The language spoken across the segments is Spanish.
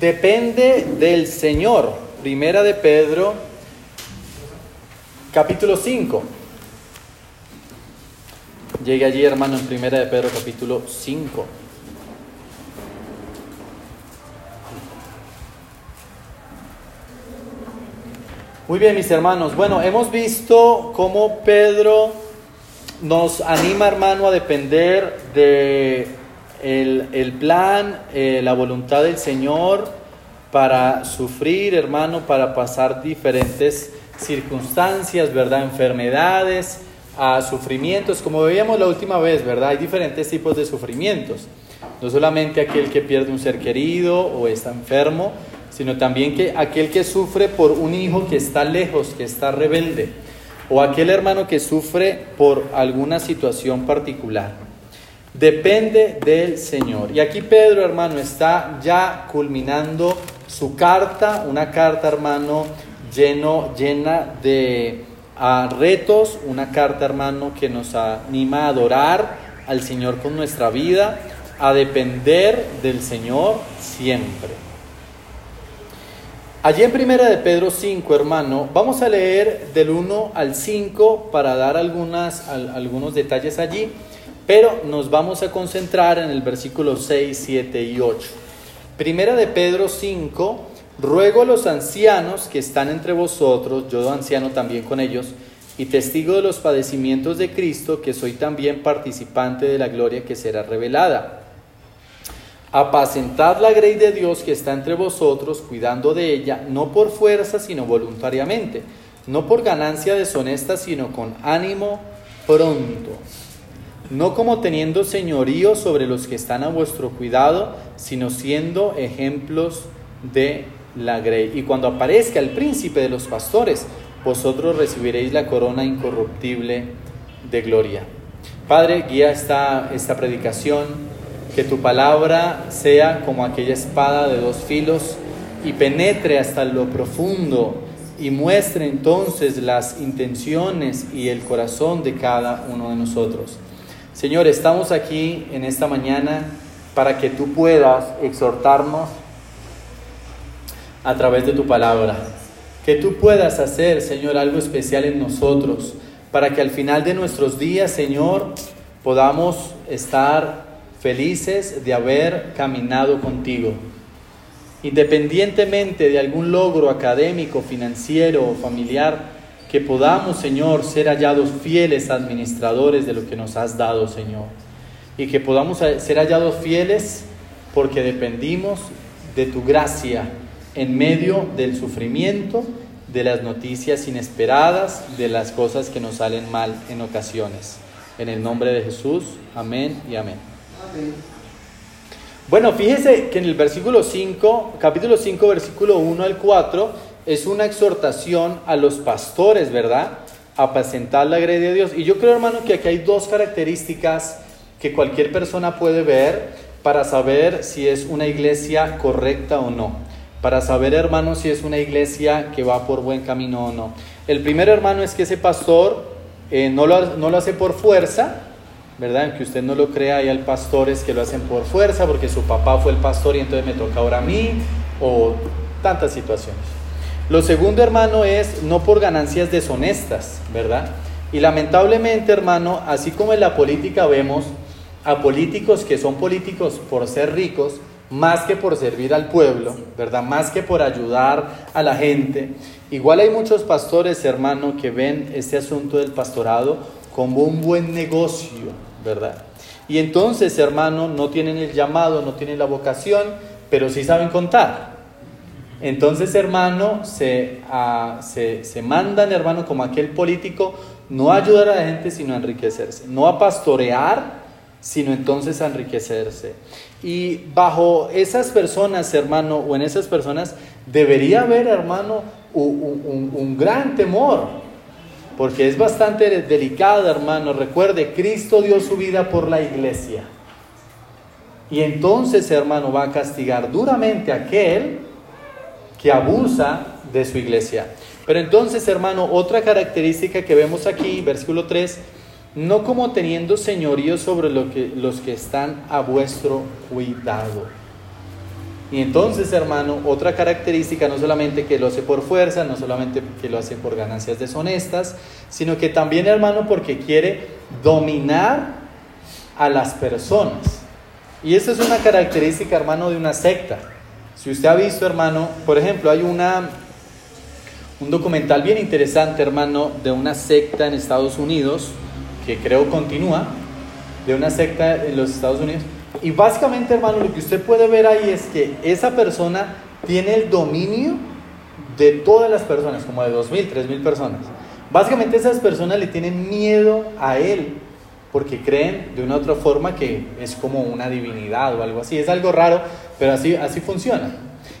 depende del Señor. Primera de Pedro, capítulo 5. Llegue allí, hermano, en Primera de Pedro, capítulo 5. Muy bien, mis hermanos. Bueno, hemos visto cómo Pedro nos anima, hermano, a depender de el, plan, eh, la voluntad del Señor para sufrir, hermano, para pasar diferentes circunstancias, ¿verdad? Enfermedades, a sufrimientos, como veíamos la última vez, ¿verdad? Hay diferentes tipos de sufrimientos. No solamente aquel que pierde un ser querido o está enfermo, sino también que aquel que sufre por un hijo que está lejos, que está rebelde, o aquel hermano que sufre por alguna situación particular. Depende del Señor. Y aquí Pedro, hermano, está ya culminando su carta, una carta, hermano, lleno, llena de retos, una carta, hermano, que nos anima a adorar al Señor con nuestra vida, a depender del Señor siempre. Allí en Primera de Pedro 5, hermano, vamos a leer del 1 al 5 para dar algunas, algunos detalles allí, pero nos vamos a concentrar en el versículo 6, 7 y 8. Primera de Pedro 5, ruego a los ancianos que están entre vosotros, yo anciano también con ellos, y testigo de los padecimientos de Cristo, que soy también participante de la gloria que será revelada Apacentad la grey de Dios que está entre vosotros, cuidando de ella, no por fuerza, sino voluntariamente, no por ganancia deshonesta, sino con ánimo pronto, no como teniendo señorío sobre los que están a vuestro cuidado, sino siendo ejemplos de la grey. Y cuando aparezca el príncipe de los pastores, vosotros recibiréis la corona incorruptible de gloria. Padre, guía esta, esta predicación que tu palabra sea como aquella espada de dos filos y penetre hasta lo profundo y muestre entonces las intenciones y el corazón de cada uno de nosotros. Señor, estamos aquí en esta mañana para que tú puedas exhortarnos a través de tu palabra. Que tú puedas hacer, Señor, algo especial en nosotros, para que al final de nuestros días, Señor, podamos estar felices de haber caminado contigo. Independientemente de algún logro académico, financiero o familiar, que podamos, Señor, ser hallados fieles administradores de lo que nos has dado, Señor. Y que podamos ser hallados fieles porque dependimos de tu gracia en medio del sufrimiento, de las noticias inesperadas, de las cosas que nos salen mal en ocasiones. En el nombre de Jesús, amén y amén. Bueno, fíjese que en el versículo 5, capítulo 5, versículo 1 al 4, es una exhortación a los pastores, ¿verdad? A apacentar la grey de Dios. Y yo creo, hermano, que aquí hay dos características que cualquier persona puede ver para saber si es una iglesia correcta o no. Para saber, hermano, si es una iglesia que va por buen camino o no. El primer, hermano, es que ese pastor eh, no, lo, no lo hace por fuerza, ¿verdad? Que usted no lo crea, hay pastores que lo hacen por fuerza, porque su papá fue el pastor y entonces me toca ahora a mí, o tantas situaciones. Lo segundo, hermano, es no por ganancias deshonestas, ¿verdad? Y lamentablemente, hermano, así como en la política vemos a políticos que son políticos por ser ricos, más que por servir al pueblo, ¿verdad? Más que por ayudar a la gente. Igual hay muchos pastores, hermano, que ven este asunto del pastorado como un buen negocio, ¿verdad? Y entonces, hermano, no tienen el llamado, no tienen la vocación, pero sí saben contar. Entonces, hermano, se, se, se, mandan, hermano, como aquel político, no a ayudar a la gente, sino a enriquecerse. No a pastorear, sino entonces a enriquecerse. Y bajo esas personas, hermano, o en esas personas, debería haber, hermano, un, un gran temor porque es bastante delicada, hermano. Recuerde, Cristo dio su vida por la iglesia. Y entonces, hermano, va a castigar duramente a aquel que abusa de su iglesia. Pero entonces, hermano, otra característica que vemos aquí, versículo 3, no como teniendo señorío sobre lo que, los que están a vuestro cuidado. Y entonces, hermano, otra característica, no solamente que lo hace por fuerza, no solamente que lo hace por ganancias deshonestas, sino que también, hermano, porque quiere dominar a las personas. Y esa es una característica, hermano, de una secta. Si usted ha visto, hermano, por ejemplo, hay una, un documental bien interesante, hermano, de una secta en Estados Unidos, que creo continúa, de una secta en los Estados Unidos, y básicamente, hermano, lo que usted puede ver ahí es que esa persona tiene el dominio de todas las personas, como de 2.000, 3.000 personas. Básicamente esas personas le tienen miedo a él porque creen de una otra forma que es como una divinidad o algo así. Es algo raro, pero así, así funciona.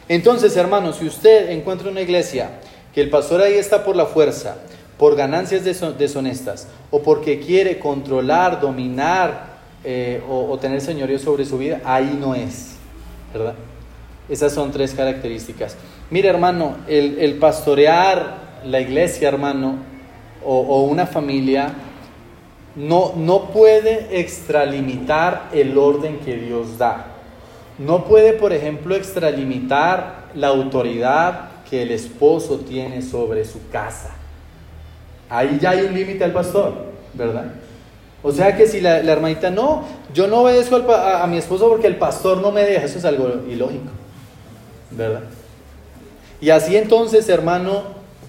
Entonces, hermano, si usted encuentra una iglesia que el pastor ahí está por la fuerza, por ganancias deshonestas o porque quiere controlar, dominar eh, o, tener señorío sobre su vida, ahí no es, ¿verdad? Esas son tres características. Mire, hermano, el, pastorear la iglesia, hermano, o, una familia, no, no puede extralimitar el orden que Dios da. No puede, por ejemplo, extralimitar la autoridad que el esposo tiene sobre su casa. Ahí ya hay un límite al pastor, ¿verdad? O sea que si la, hermanita, no, yo no obedezco a, a, mi esposo porque el pastor no me deja, eso es algo ilógico, ¿verdad? Y así entonces, hermano,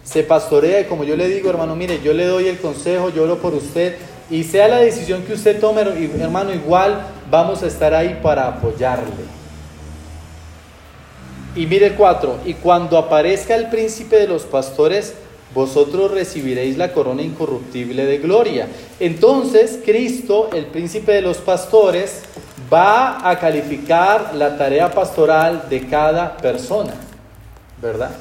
se pastorea y como yo le digo, hermano, mire, yo le doy el consejo, yo oro por usted y sea la decisión que usted tome, hermano, igual vamos a estar ahí para apoyarle. Y mire cuatro, y cuando aparezca el príncipe de los pastores, vosotros recibiréis la corona incorruptible de gloria. Entonces Cristo, el príncipe de los pastores, va a calificar la tarea pastoral de cada persona, ¿verdad?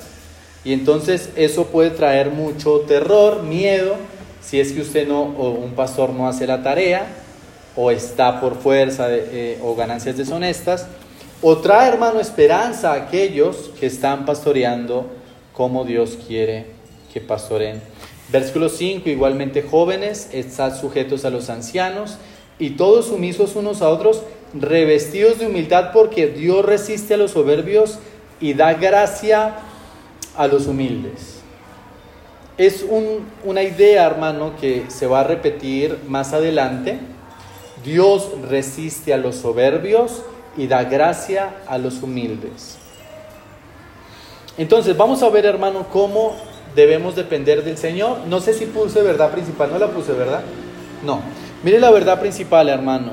Y entonces eso puede traer mucho terror, miedo, si es que usted no, o un pastor no hace la tarea, o está por fuerza eh, o ganancias deshonestas, o trae, hermano, esperanza a aquellos que están pastoreando como Dios quiere que pastoren. Versículo 5, igualmente jóvenes, estad sujetos a los ancianos y todos sumisos unos a otros, revestidos de humildad porque Dios resiste a los soberbios y da gracia a los humildes. Es una idea, hermano, que se va a repetir más adelante. Dios resiste a los soberbios y da gracia a los humildes. Entonces, vamos a ver, hermano, cómo debemos depender del Señor. No sé si puse verdad principal, no la puse, ¿verdad? No. Mire la verdad principal, hermano.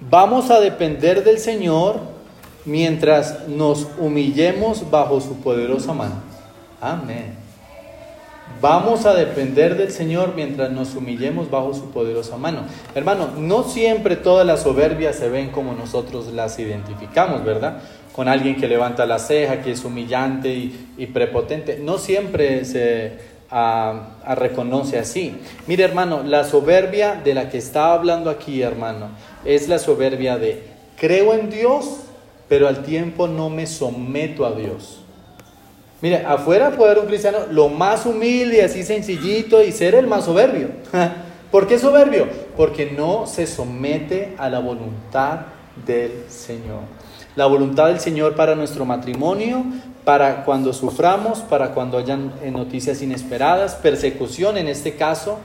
Vamos a depender del Señor mientras nos humillemos bajo su poderosa mano. Amén. Vamos a depender del Señor mientras nos humillemos bajo su poderosa mano. Hermano, no siempre todas las soberbias se ven como nosotros las identificamos, ¿verdad? con alguien que levanta la ceja, que es humillante y, prepotente. No siempre se reconoce así. Mire hermano, la soberbia de la que está hablando aquí hermano, es la soberbia de creo en Dios, pero al tiempo no me someto a Dios. Mire, afuera puede haber un cristiano lo más humilde, así sencillito y ser el más soberbio. ¿Por qué soberbio? Porque no se somete a la voluntad del Señor la voluntad del Señor para nuestro matrimonio, para cuando suframos, para cuando hayan eh, noticias inesperadas, persecución en este caso.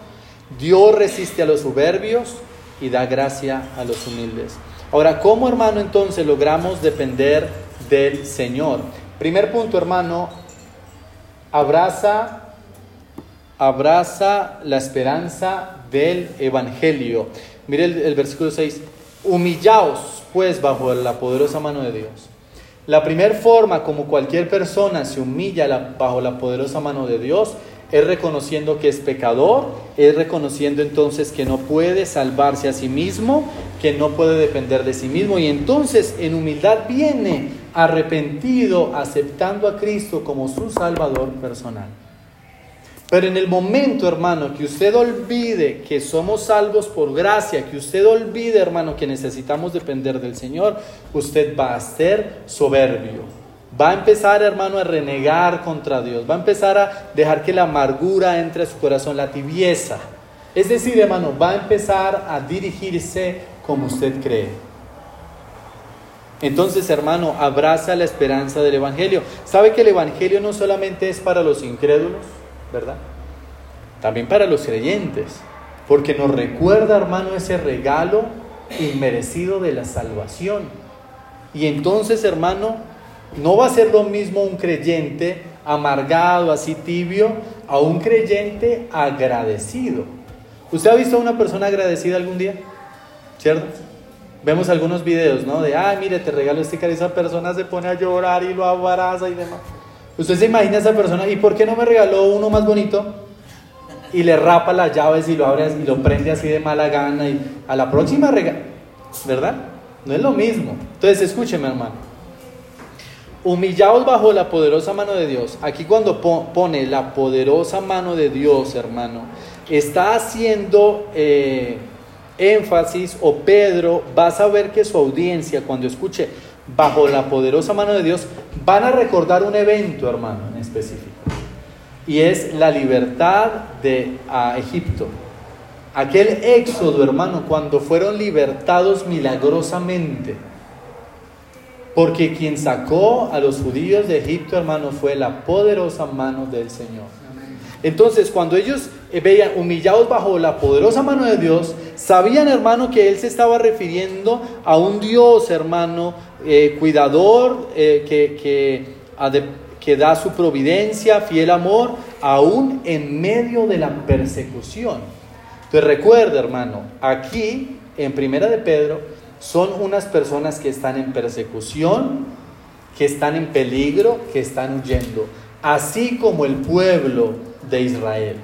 Dios resiste a los soberbios y da gracia a los humildes. Ahora, ¿cómo hermano entonces logramos depender del Señor? Primer punto, hermano, abraza, abraza la esperanza del Evangelio. Mire el, versículo 6, humillaos pues bajo la poderosa mano de Dios. La primera forma como cualquier persona se humilla bajo la poderosa mano de Dios es reconociendo que es pecador, es reconociendo entonces que no puede salvarse a sí mismo, que no puede depender de sí mismo y entonces en humildad viene arrepentido, aceptando a Cristo como su Salvador personal. Pero en el momento, hermano, que usted olvide que somos salvos por gracia, que usted olvide, hermano, que necesitamos depender del Señor, usted va a ser soberbio. Va a empezar, hermano, a renegar contra Dios. Va a empezar a dejar que la amargura entre a su corazón, la tibieza. Es decir, hermano, va a empezar a dirigirse como usted cree. Entonces, hermano, abraza la esperanza del Evangelio. ¿Sabe que el Evangelio no solamente es para los incrédulos, verdad? También para los creyentes. Porque nos recuerda, hermano, ese regalo inmerecido de la salvación. Y entonces, hermano, no va a ser lo mismo un creyente amargado, así tibio, a un creyente agradecido. ¿Usted ha visto a una persona agradecida algún día? ¿Cierto? Vemos algunos videos, ¿no? De, ay, mire, te regalo este cariño, esa persona se pone a llorar y lo abraza y demás. Usted se imagina a esa persona, ¿y por qué no me regaló uno más bonito? Y le rapa las llaves y lo abre y lo prende así de mala gana y a la próxima regala, ¿verdad? No es lo mismo. Entonces, escúcheme, hermano. Humillaos bajo la poderosa mano de Dios. Aquí cuando pone la poderosa mano de Dios, hermano, está haciendo... Eh, énfasis o Pedro va a saber que su audiencia cuando escuche bajo la poderosa mano de Dios van a recordar un evento, hermano, en específico. Y es la libertad de Egipto. Aquel éxodo, hermano, cuando fueron libertados milagrosamente. Porque quien sacó a los judíos de Egipto, hermano, fue la poderosa mano del Señor. Entonces, cuando ellos eh, veían humillados bajo la poderosa mano de Dios, sabían, hermano, que Él se estaba refiriendo a un Dios, hermano, eh, cuidador, eh, que, que da su providencia, fiel amor, aún en medio de la persecución. Entonces, recuerda, hermano, aquí, en Primera de Pedro, son unas personas que están en persecución, que están en peligro, que están huyendo. Así como el pueblo de Israel.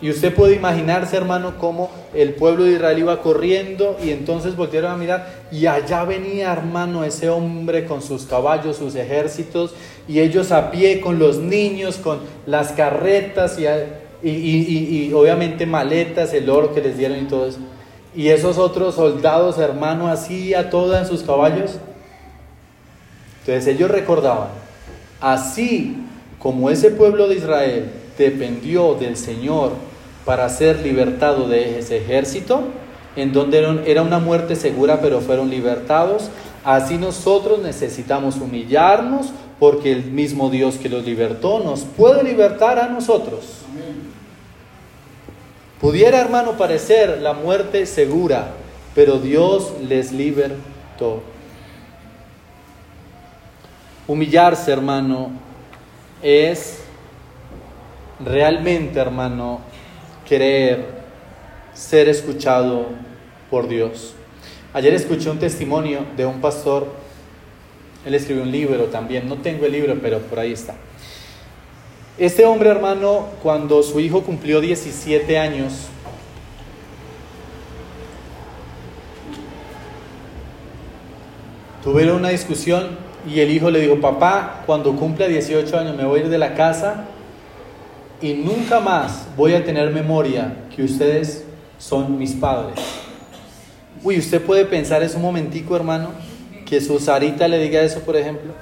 Y usted puede imaginarse, hermano, cómo el pueblo de Israel iba corriendo y entonces volvieron a mirar y allá venía, hermano, ese hombre con sus caballos, sus ejércitos y ellos a pie con los niños, con las carretas y, y, obviamente maletas, el oro que les dieron y todo eso. Y esos otros soldados, hermano, así a todas en sus caballos. Entonces ellos recordaban, así como ese pueblo de Israel dependió del Señor para ser libertado de ese ejército, en donde era una muerte segura, pero fueron libertados, así nosotros necesitamos humillarnos porque el mismo Dios que los libertó nos puede libertar a nosotros. Pudiera, hermano, parecer la muerte segura, pero Dios les libertó. Humillarse, hermano, es realmente, hermano, querer ser escuchado por Dios. Ayer escuché un testimonio de un pastor, él escribió un libro también, no tengo el libro, pero por ahí está. Este hombre, hermano, cuando su hijo cumplió 17 años, tuvieron una discusión y el hijo le dijo, papá, cuando cumpla 18 años me voy a ir de la casa y nunca más voy a tener memoria que ustedes son mis padres. Uy, usted puede pensar eso un momentico, hermano, que su Sarita le diga eso, por ejemplo,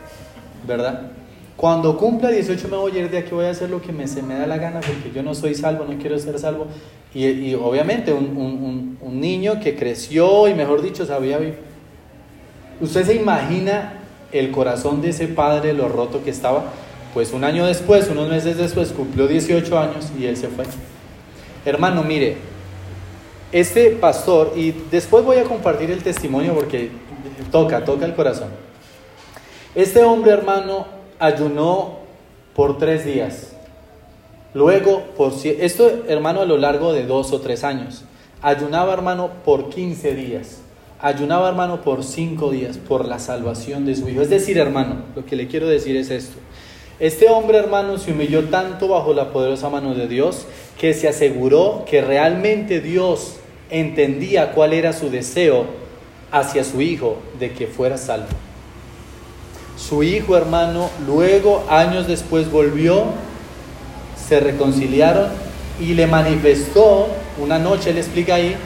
¿verdad? Cuando cumpla 18 me voy a ir de aquí, voy a hacer lo que me, se me da la gana porque yo no soy salvo, no quiero ser salvo. Y, obviamente un, un niño que creció y mejor dicho sabía vivir. ¿Usted se imagina el corazón de ese padre, lo roto que estaba, pues un año después, unos meses después, cumplió 18 años y él se fue. Hermano, mire, este pastor, y después voy a compartir el testimonio porque toca, toca el corazón. Este hombre, hermano, ayunó por tres días. Luego, por esto, hermano, a lo largo de dos o tres años. Ayunaba, hermano, por 15 días ayunaba hermano por cinco días por la salvación de su hijo. Es decir, hermano, lo que le quiero decir es esto. Este hombre, hermano, se humilló tanto bajo la poderosa mano de Dios que se aseguró que realmente Dios entendía cuál era su deseo hacia su hijo de que fuera salvo. Su hijo, hermano, luego, años después, volvió, se reconciliaron y le manifestó, una noche le explica ahí,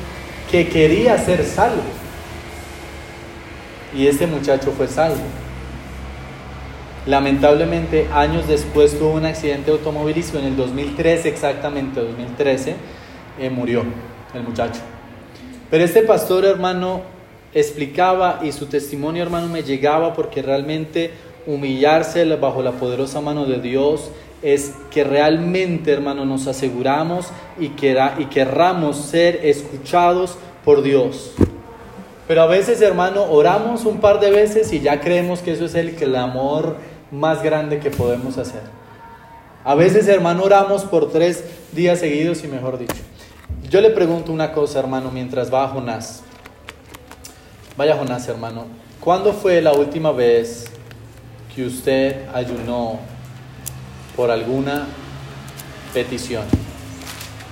que quería ser salvo y este muchacho fue salvo. Lamentablemente, años después tuvo un accidente automovilístico, en el 2013 exactamente, 2013, eh, murió el muchacho. Pero este pastor hermano explicaba y su testimonio, hermano, me llegaba porque realmente humillarse bajo la poderosa mano de Dios es que realmente, hermano, nos aseguramos y, y querramos ser escuchados por Dios. Pero a veces, hermano, oramos un par de veces y ya creemos que eso es el clamor más grande que podemos hacer. A veces, hermano, oramos por tres días seguidos y mejor dicho. Yo le pregunto una cosa, hermano, mientras va Jonás. Vaya Jonás, hermano. ¿Cuándo fue la última vez que usted ayunó por alguna petición?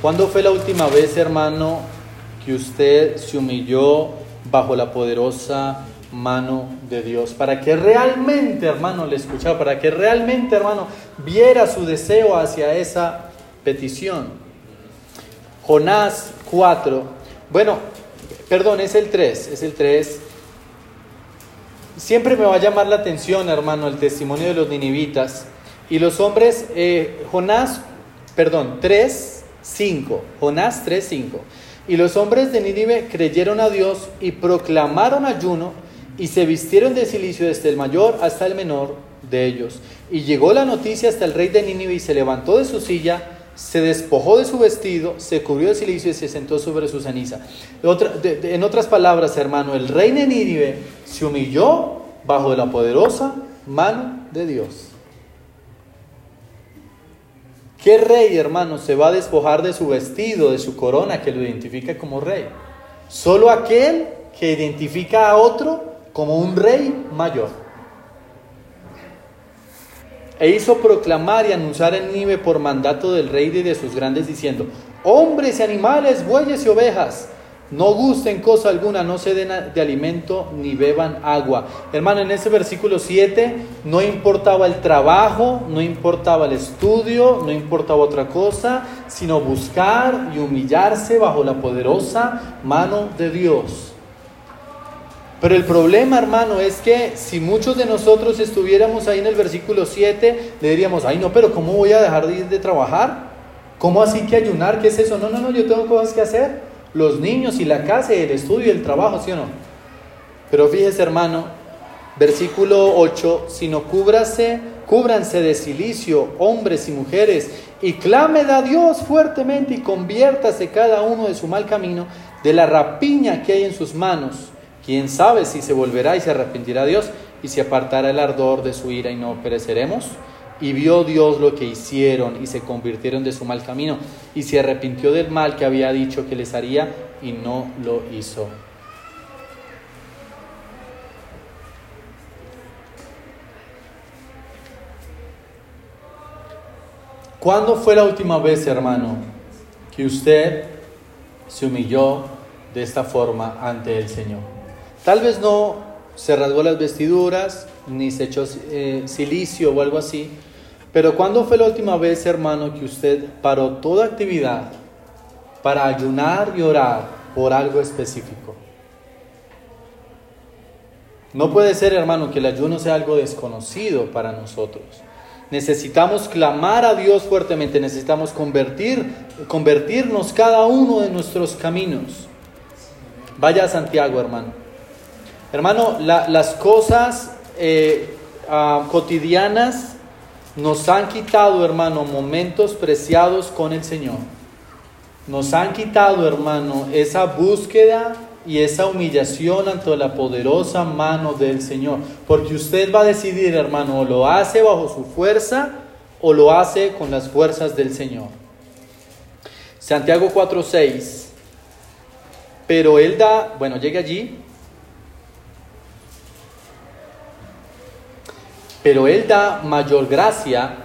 ¿Cuándo fue la última vez, hermano, que usted se humilló bajo la poderosa mano de Dios? Para que realmente, hermano, le escuchara, para que realmente, hermano, viera su deseo hacia esa petición. Jonás 4. Bueno, perdón, es el 3, es el 3. Siempre me va a llamar la atención, hermano, el testimonio de los ninivitas. Y los hombres, eh, Jonás, perdón, 3, 5. Jonás 3, 5. Y los hombres de Nínive creyeron a Dios y proclamaron ayuno y se vistieron de silicio desde el mayor hasta el menor de ellos. Y llegó la noticia hasta el rey de Nínive y se levantó de su silla se despojó de su vestido, se cubrió de silicio y se sentó sobre su ceniza. en otras palabras, hermano, el rey de se humilló bajo la poderosa mano de Dios. ¿Qué rey, hermano, se va a despojar de su vestido, de su corona que lo identifica como rey? Solo aquel que identifica a otro como un rey mayor e hizo proclamar y anunciar en Nive por mandato del rey y de sus grandes diciendo, hombres y animales, bueyes y ovejas, no gusten cosa alguna, no se den de alimento ni beban agua. Hermano, en ese versículo 7 no importaba el trabajo, no importaba el estudio, no importaba otra cosa, sino buscar y humillarse bajo la poderosa mano de Dios. Pero el problema, hermano, es que si muchos de nosotros estuviéramos ahí en el versículo 7, le diríamos, ay no, pero ¿cómo voy a dejar de ir de trabajar? ¿Cómo así que ayunar? ¿Qué es eso? No, no, no, yo tengo cosas que hacer. Los niños y la casa el estudio y el trabajo, ¿sí o no? Pero fíjese, hermano, versículo 8, sino cúbrase, cúbranse de silicio, hombres y mujeres, y clamed a Dios fuertemente y conviértase cada uno de su mal camino, de la rapiña que hay en sus manos ¿Quién sabe si se volverá y se arrepentirá Dios y se apartará el ardor de su ira y no pereceremos? Y vio Dios lo que hicieron y se convirtieron de su mal camino y se arrepintió del mal que había dicho que les haría y no lo hizo. ¿Cuándo fue la última vez, hermano, que usted se humilló de esta forma ante el Señor? Tal vez no se rasgó las vestiduras, ni se echó eh, silicio o algo así, pero ¿cuándo fue la última vez, hermano, que usted paró toda actividad para ayunar y orar por algo específico? No puede ser, hermano, que el ayuno sea algo desconocido para nosotros. Necesitamos clamar a Dios fuertemente, necesitamos convertir, convertirnos cada uno de nuestros caminos. Vaya a Santiago, hermano. Hermano, las cosas eh, ah, cotidianas nos han quitado, hermano, momentos preciados con el Señor. Nos han quitado, hermano, esa búsqueda y esa humillación ante la poderosa mano del Señor. Porque usted va a decidir, hermano, o lo hace bajo su fuerza o lo hace con las fuerzas del Señor. Santiago 4:6. Pero Él da, bueno, llegue allí, pero Él da mayor gracia.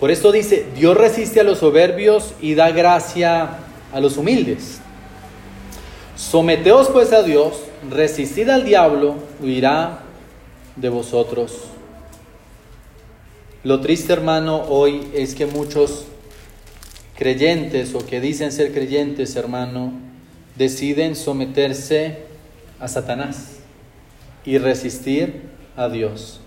Por esto dice, Dios resiste a los soberbios y da gracia a los humildes. Someteos pues a Dios, resistid al diablo, huirá de vosotros. Lo triste, hermano, hoy es que muchos creyentes o que dicen ser creyentes, hermano, deciden someterse a Satanás y resistir a Dios.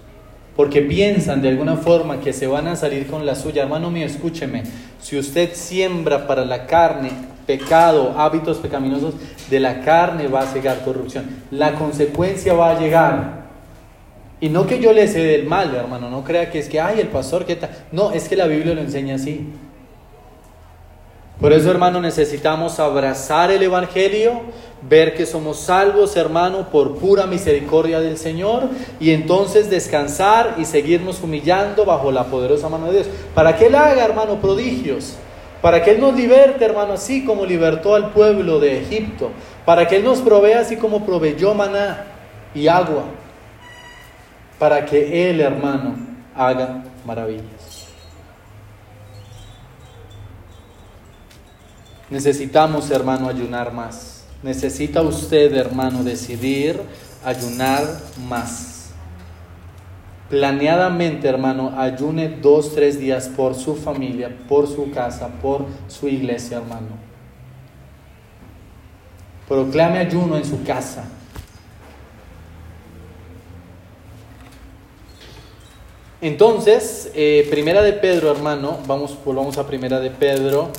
Porque piensan de alguna forma que se van a salir con la suya. Hermano mío, escúcheme. Si usted siembra para la carne, pecado, hábitos pecaminosos de la carne va a cegar corrupción. La consecuencia va a llegar. Y no que yo le sé del mal, hermano, no crea que es que, ay, el pastor, ¿qué tal? No, es que la Biblia lo enseña así. Por eso, hermano, necesitamos abrazar el Evangelio, ver que somos salvos, hermano, por pura misericordia del Señor, y entonces descansar y seguirnos humillando bajo la poderosa mano de Dios. Para que Él haga, hermano, prodigios. Para que Él nos liberte, hermano, así como libertó al pueblo de Egipto. Para que Él nos provea así como proveyó maná y agua. Para que Él, hermano, haga maravillas. Necesitamos, hermano, ayunar más. Necesita usted, hermano, decidir ayunar más. Planeadamente, hermano, ayune dos, tres días por su familia, por su casa, por su iglesia, hermano. Proclame ayuno en su casa. Entonces, eh, primera de Pedro, hermano, vamos, volvamos a primera de Pedro.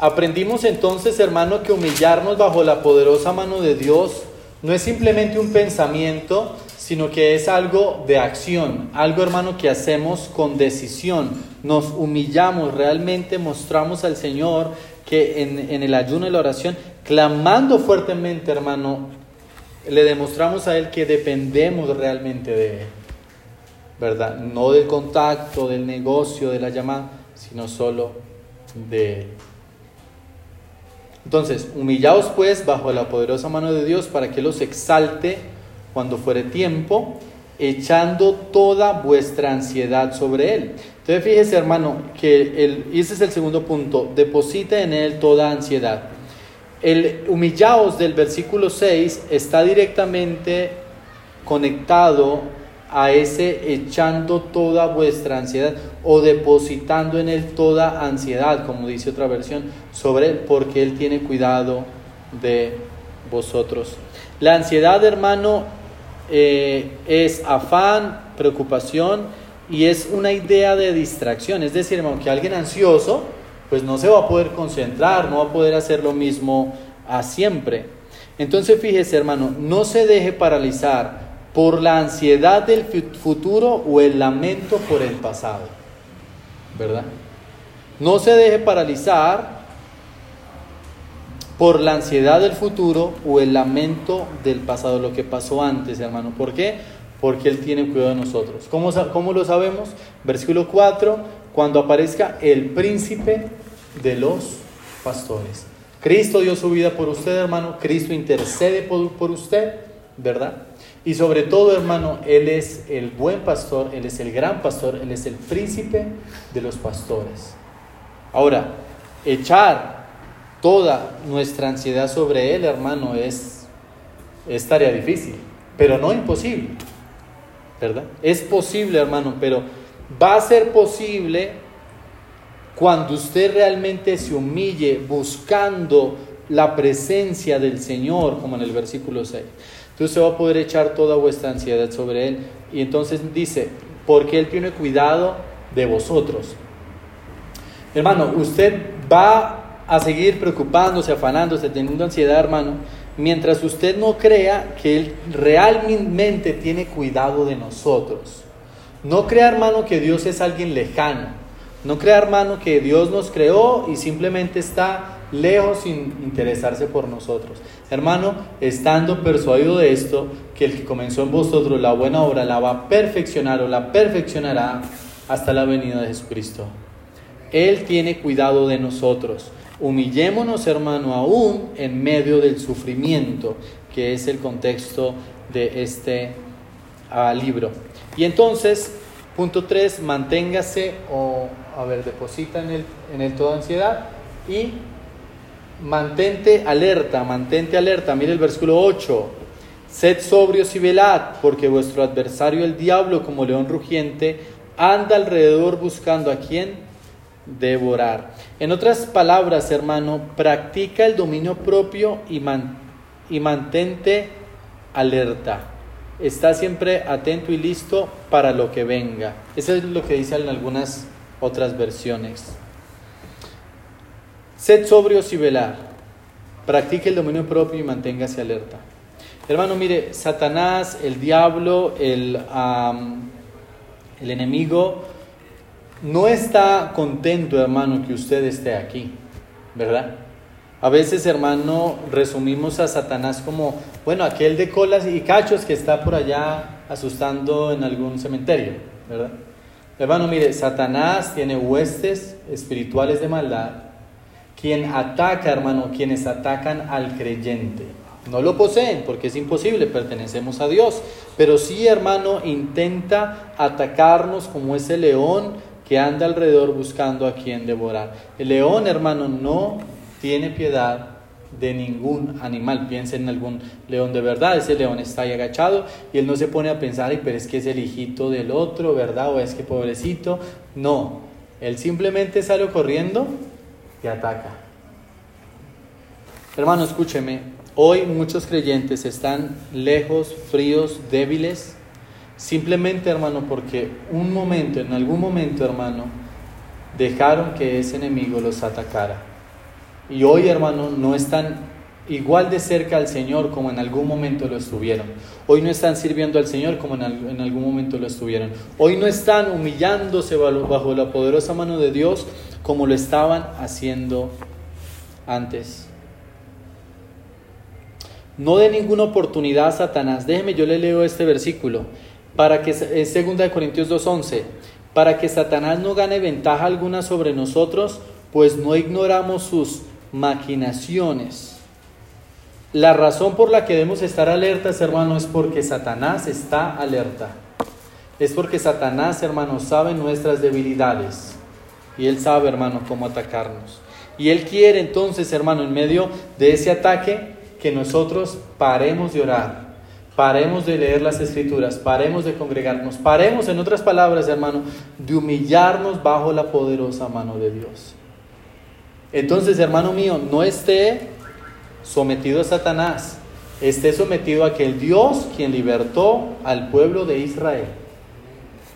Aprendimos entonces, hermano, que humillarnos bajo la poderosa mano de Dios no es simplemente un pensamiento, sino que es algo de acción, algo, hermano, que hacemos con decisión. Nos humillamos, realmente mostramos al Señor que en, en el ayuno y la oración, clamando fuertemente, hermano, le demostramos a Él que dependemos realmente de Él, ¿verdad? No del contacto, del negocio, de la llamada, sino solo de Él. Entonces, humillaos pues bajo la poderosa mano de Dios para que los exalte cuando fuere tiempo, echando toda vuestra ansiedad sobre Él. Entonces, fíjese hermano, que ese es el segundo punto, deposita en Él toda ansiedad. El humillaos del versículo 6 está directamente conectado a ese echando toda vuestra ansiedad o depositando en Él toda ansiedad, como dice otra versión, sobre Él, porque Él tiene cuidado de vosotros. La ansiedad, hermano, eh, es afán, preocupación y es una idea de distracción. Es decir, hermano, que alguien ansioso, pues no se va a poder concentrar, no va a poder hacer lo mismo a siempre. Entonces, fíjese, hermano, no se deje paralizar por la ansiedad del futuro o el lamento por el pasado. ¿Verdad? No se deje paralizar por la ansiedad del futuro o el lamento del pasado, lo que pasó antes, hermano. ¿Por qué? Porque Él tiene cuidado de nosotros. ¿Cómo, cómo lo sabemos? Versículo 4, cuando aparezca el príncipe de los pastores. Cristo dio su vida por usted, hermano. Cristo intercede por, por usted, ¿verdad? Y sobre todo, hermano, Él es el buen pastor, Él es el gran pastor, Él es el príncipe de los pastores. Ahora, echar toda nuestra ansiedad sobre Él, hermano, es, tarea difícil, pero no imposible, ¿verdad? Es posible, hermano, pero va a ser posible cuando usted realmente se humille buscando la presencia del Señor, como en el versículo 6. Entonces se va a poder echar toda vuestra ansiedad sobre Él. Y entonces dice, porque Él tiene cuidado de vosotros. Hermano, usted va a seguir preocupándose, afanándose, teniendo ansiedad, hermano, mientras usted no crea que Él realmente tiene cuidado de nosotros. No crea, hermano, que Dios es alguien lejano. No crea, hermano, que Dios nos creó y simplemente está lejos sin interesarse por nosotros. Hermano, estando persuadido de esto, que el que comenzó en vosotros la buena obra la va a perfeccionar o la perfeccionará hasta la venida de Jesucristo. Él tiene cuidado de nosotros. Humillémonos, hermano, aún en medio del sufrimiento, que es el contexto de este uh, libro. Y entonces, punto 3, manténgase o, a ver, deposita en el, en el toda ansiedad y mantente alerta, mantente alerta. Mire el versículo 8. Sed sobrios y velad, porque vuestro adversario el diablo, como león rugiente, anda alrededor buscando a quien devorar. En otras palabras, hermano, practica el dominio propio y, y mantente alerta. Está siempre atento y listo para lo que venga. Eso es lo que dicen algunas otras versiones. Sed sobrios y velar. Practique el dominio propio y manténgase alerta. Hermano, mire, Satanás, el diablo, el, el enemigo, no está contento, hermano, que usted esté aquí, ¿verdad? A veces, hermano, resumimos a Satanás como, bueno, aquel de colas y cachos que está por allá asustando en algún cementerio, ¿verdad? Hermano, mire, Satanás tiene huestes espirituales de maldad, quien ataca, hermano, quienes atacan al creyente. No lo poseen porque es imposible, pertenecemos a Dios, pero sí, hermano, intenta atacarnos como ese león que anda alrededor buscando a quien devorar. El león, hermano, no tiene piedad de ningún animal. Piensa en algún león de verdad, ese león está ahí agachado y él no se pone a pensar, pero es que es el hijito del otro, ¿verdad? O es que pobrecito. No, él simplemente sale corriendo y ataca. Hermano, escúcheme, hoy muchos creyentes están lejos, fríos, débiles, simplemente, hermano, porque un momento, en algún momento, hermano, dejaron que ese enemigo los atacara. Y hoy, hermano, no están igual de cerca al Señor como en algún momento lo estuvieron. Hoy no están sirviendo al Señor como en, algún momento lo estuvieron. Hoy no están humillándose bajo la poderosa mano de Dios como lo estaban haciendo antes. No de ninguna oportunidad a Satanás. Déjeme, yo le leo este versículo. Para que, es 2 Corintios 2.11. Para que Satanás no gane ventaja alguna sobre nosotros, pues no ignoramos sus maquinaciones. La razón por la que debemos estar alertas, hermano, es porque Satanás está alerta. Es porque Satanás, hermano, sabe nuestras debilidades. Y él sabe, hermano, cómo atacarnos. Y él quiere entonces, hermano, en medio de ese ataque, que nosotros paremos de orar, paremos de leer las escrituras, paremos de congregarnos, paremos, en otras palabras, hermano, de humillarnos bajo la poderosa mano de Dios. Entonces, hermano mío, no esté sometido a Satanás, esté sometido a aquel Dios quien libertó al pueblo de Israel.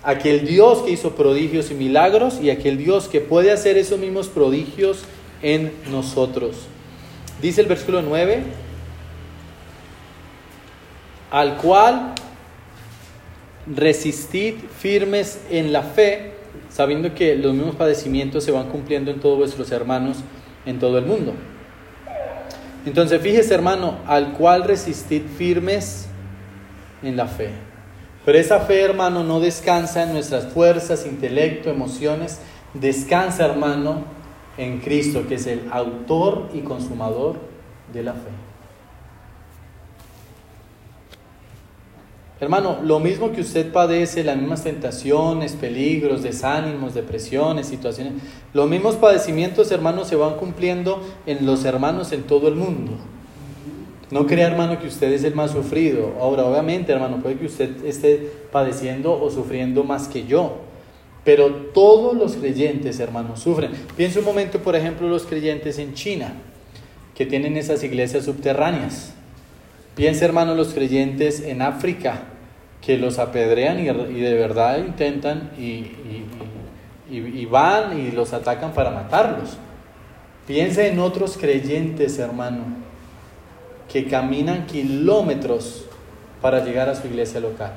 Aquel Dios que hizo prodigios y milagros y aquel Dios que puede hacer esos mismos prodigios en nosotros. Dice el versículo 9, al cual resistid firmes en la fe sabiendo que los mismos padecimientos se van cumpliendo en todos vuestros hermanos en todo el mundo. Entonces, fíjese hermano, al cual resistid firmes en la fe. Pero esa fe, hermano, no descansa en nuestras fuerzas, intelecto, emociones, descansa, hermano, en Cristo, que es el autor y consumador de la fe. Hermano, lo mismo que usted padece, las mismas tentaciones, peligros, desánimos, depresiones, situaciones, los mismos padecimientos, hermanos, se van cumpliendo en los hermanos en todo el mundo. No crea, hermano, que usted es el más sufrido. Ahora, obviamente, hermano, puede que usted esté padeciendo o sufriendo más que yo. Pero todos los creyentes, hermanos, sufren. Piensa un momento, por ejemplo, los creyentes en China, que tienen esas iglesias subterráneas. Piensa, hermano, los creyentes en África, que los apedrean y, de verdad intentan y, y, van y los atacan para matarlos. Piensa en otros creyentes, hermano, que caminan kilómetros para llegar a su iglesia local.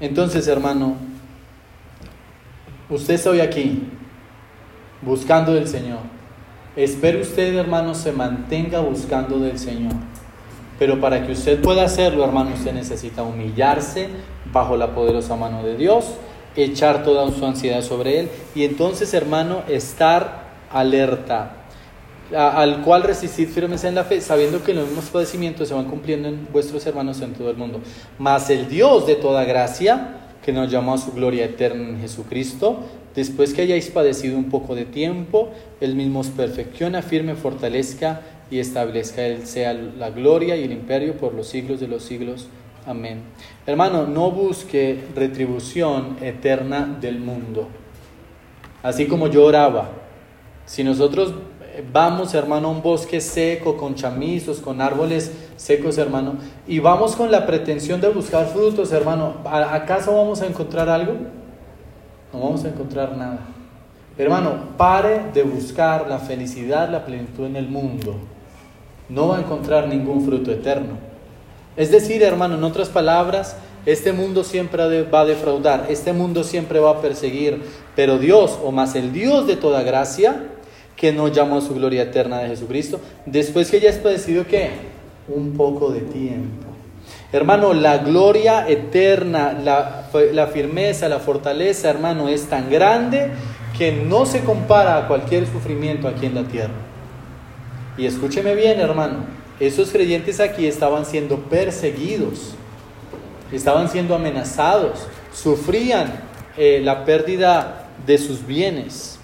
Entonces, hermano, usted está hoy aquí buscando del Señor. Espero usted, hermano, se mantenga buscando del Señor. Pero para que usted pueda hacerlo, hermano, usted necesita humillarse bajo la poderosa mano de Dios, echar toda su ansiedad sobre Él y entonces, hermano, estar alerta, al cual resistir firmes en la fe, sabiendo que los mismos padecimientos se van cumpliendo en vuestros hermanos en todo el mundo. Mas el Dios de toda gracia, que nos llamó a su gloria eterna en Jesucristo, después que hayáis padecido un poco de tiempo, Él mismo os perfecciona, firme, fortalezca y establezca Él sea la gloria y el imperio por los siglos de los siglos. Amén. Hermano, no busque retribución eterna del mundo. Así como yo oraba, si nosotros vamos, hermano, a un bosque seco, con chamizos, con árboles secos, hermano, y vamos con la pretensión de buscar frutos, hermano, ¿acaso vamos a encontrar algo? no vamos a encontrar nada. Hermano, pare de buscar la felicidad, la plenitud en el mundo. No va a encontrar ningún fruto eterno. Es decir, hermano, en otras palabras, este mundo siempre va a defraudar, este mundo siempre va a perseguir, pero Dios, o más el Dios de toda gracia, que nos llamó a su gloria eterna de Jesucristo, después que ya has padecido qué? Un poco de tiempo. Hermano, la gloria eterna, la, la firmeza, la fortaleza, hermano, es tan grande que no se compara a cualquier sufrimiento aquí en la tierra. Y escúcheme bien, hermano, esos creyentes aquí estaban siendo perseguidos, estaban siendo amenazados, sufrían eh, la pérdida de sus bienes.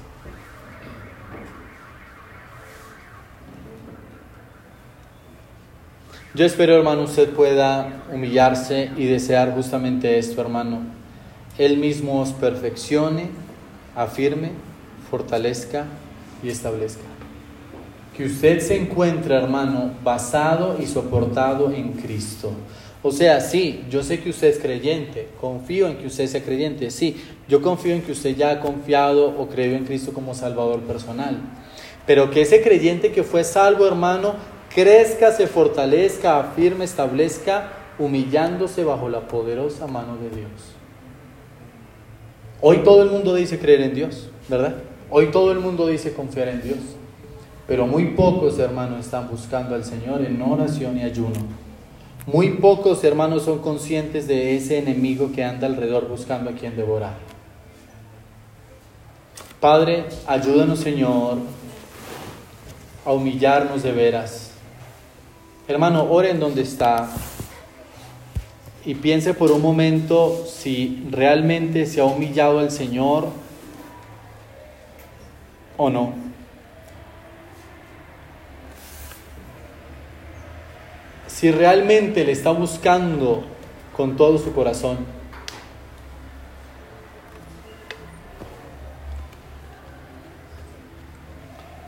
Yo espero, hermano, usted pueda humillarse y desear justamente esto, hermano. Él mismo os perfeccione, afirme, fortalezca y establezca. Que usted se encuentre, hermano, basado y soportado en Cristo. O sea, sí, yo sé que usted es creyente, confío en que usted sea creyente, sí, yo confío en que usted ya ha confiado o creído en Cristo como Salvador personal. Pero que ese creyente que fue salvo, hermano, crezca, se fortalezca, afirme, establezca, humillándose bajo la poderosa mano de Dios. Hoy todo el mundo dice creer en Dios, ¿verdad? Hoy todo el mundo dice confiar en Dios. Pero muy pocos hermanos están buscando al Señor en oración y ayuno. Muy pocos hermanos son conscientes de ese enemigo que anda alrededor buscando a quien devorar. Padre, ayúdanos Señor a humillarnos de veras. Hermano, ore en donde está y piense por un momento si realmente se ha humillado al Señor o no. si realmente le está buscando con todo su corazón.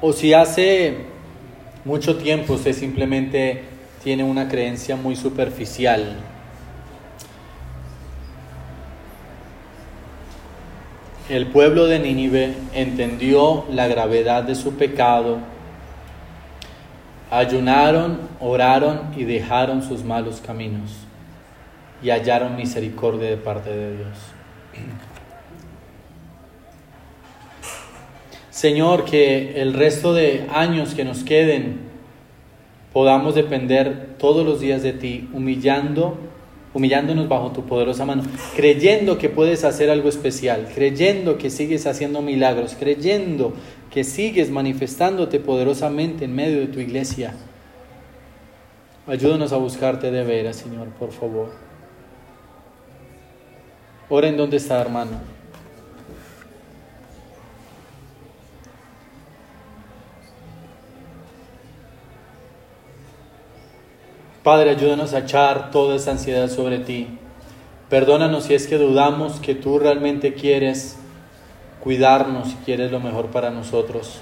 O si hace mucho tiempo usted simplemente tiene una creencia muy superficial. El pueblo de Nínive entendió la gravedad de su pecado Ayunaron, oraron y dejaron sus malos caminos y hallaron misericordia de parte de Dios. Señor, que el resto de años que nos queden podamos depender todos los días de ti, humillando, humillándonos bajo tu poderosa mano, creyendo que puedes hacer algo especial, creyendo que sigues haciendo milagros, creyendo que sigues manifestándote poderosamente en medio de tu iglesia. Ayúdanos a buscarte de veras, Señor, por favor. Ora en dónde está, hermano. Padre, ayúdanos a echar toda esa ansiedad sobre ti. Perdónanos si es que dudamos que tú realmente quieres cuidarnos si quieres lo mejor para nosotros.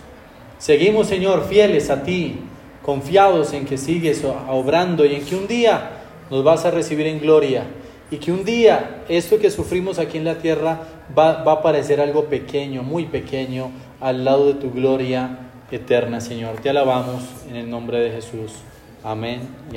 Seguimos, Señor, fieles a ti, confiados en que sigues obrando y en que un día nos vas a recibir en gloria y que un día esto que sufrimos aquí en la tierra va, va a parecer algo pequeño, muy pequeño, al lado de tu gloria eterna, Señor. Te alabamos en el nombre de Jesús. Amén.